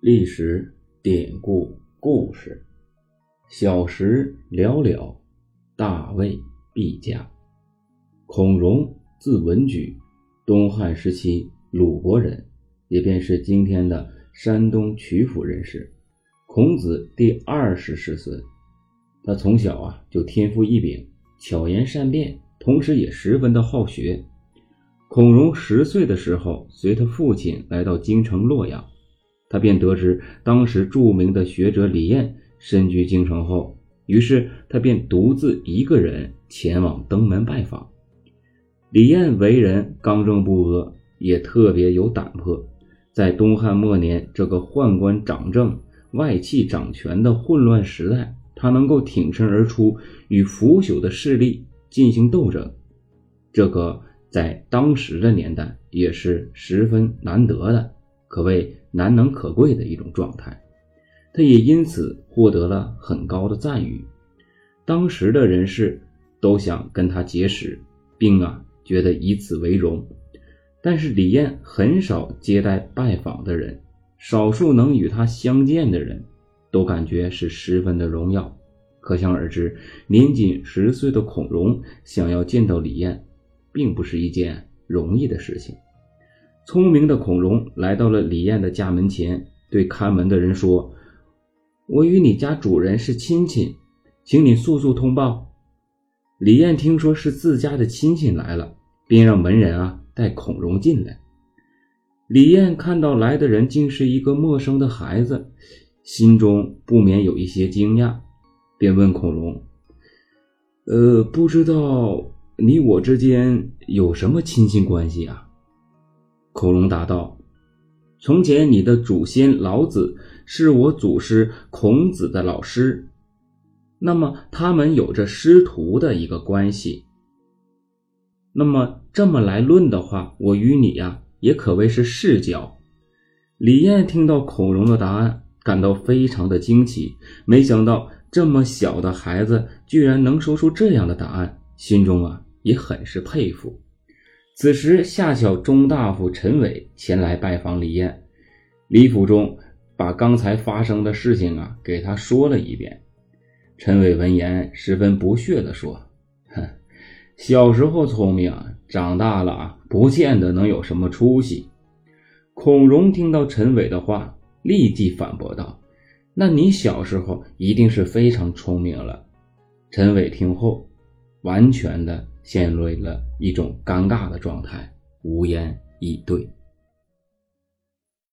历史典故故事，小时了了，大未必佳。孔融字文举，东汉时期鲁国人，也便是今天的山东曲阜人士。孔子第二十世孙。他从小啊就天赋异禀，巧言善辩，同时也十分的好学。孔融十岁的时候，随他父亲来到京城洛阳。他便得知当时著名的学者李燕身居京城后，于是他便独自一个人前往登门拜访。李燕为人刚正不阿，也特别有胆魄。在东汉末年这个宦官掌政、外戚掌权的混乱时代，他能够挺身而出，与腐朽的势力进行斗争，这个在当时的年代也是十分难得的。可谓难能可贵的一种状态，他也因此获得了很高的赞誉。当时的人士都想跟他结识，并啊觉得以此为荣。但是李燕很少接待拜访的人，少数能与他相见的人，都感觉是十分的荣耀。可想而知，年仅十岁的孔融想要见到李燕，并不是一件容易的事情。聪明的孔融来到了李燕的家门前，对看门的人说：“我与你家主人是亲戚，请你速速通报。”李燕听说是自家的亲戚来了，便让门人啊带孔融进来。李燕看到来的人竟是一个陌生的孩子，心中不免有一些惊讶，便问孔融：“呃，不知道你我之间有什么亲戚关系啊？”孔融答道：“从前你的祖先老子是我祖师孔子的老师，那么他们有着师徒的一个关系。那么这么来论的话，我与你呀也可谓是世交。”李艳听到孔融的答案，感到非常的惊奇，没想到这么小的孩子居然能说出这样的答案，心中啊也很是佩服。此时，下小中大夫陈伟前来拜访李燕，李府中把刚才发生的事情啊给他说了一遍。陈伟闻言十分不屑地说：“哼，小时候聪明，长大了不见得能有什么出息。”孔融听到陈伟的话，立即反驳道：“那你小时候一定是非常聪明了。”陈伟听后，完全的。陷入了一种尴尬的状态，无言以对。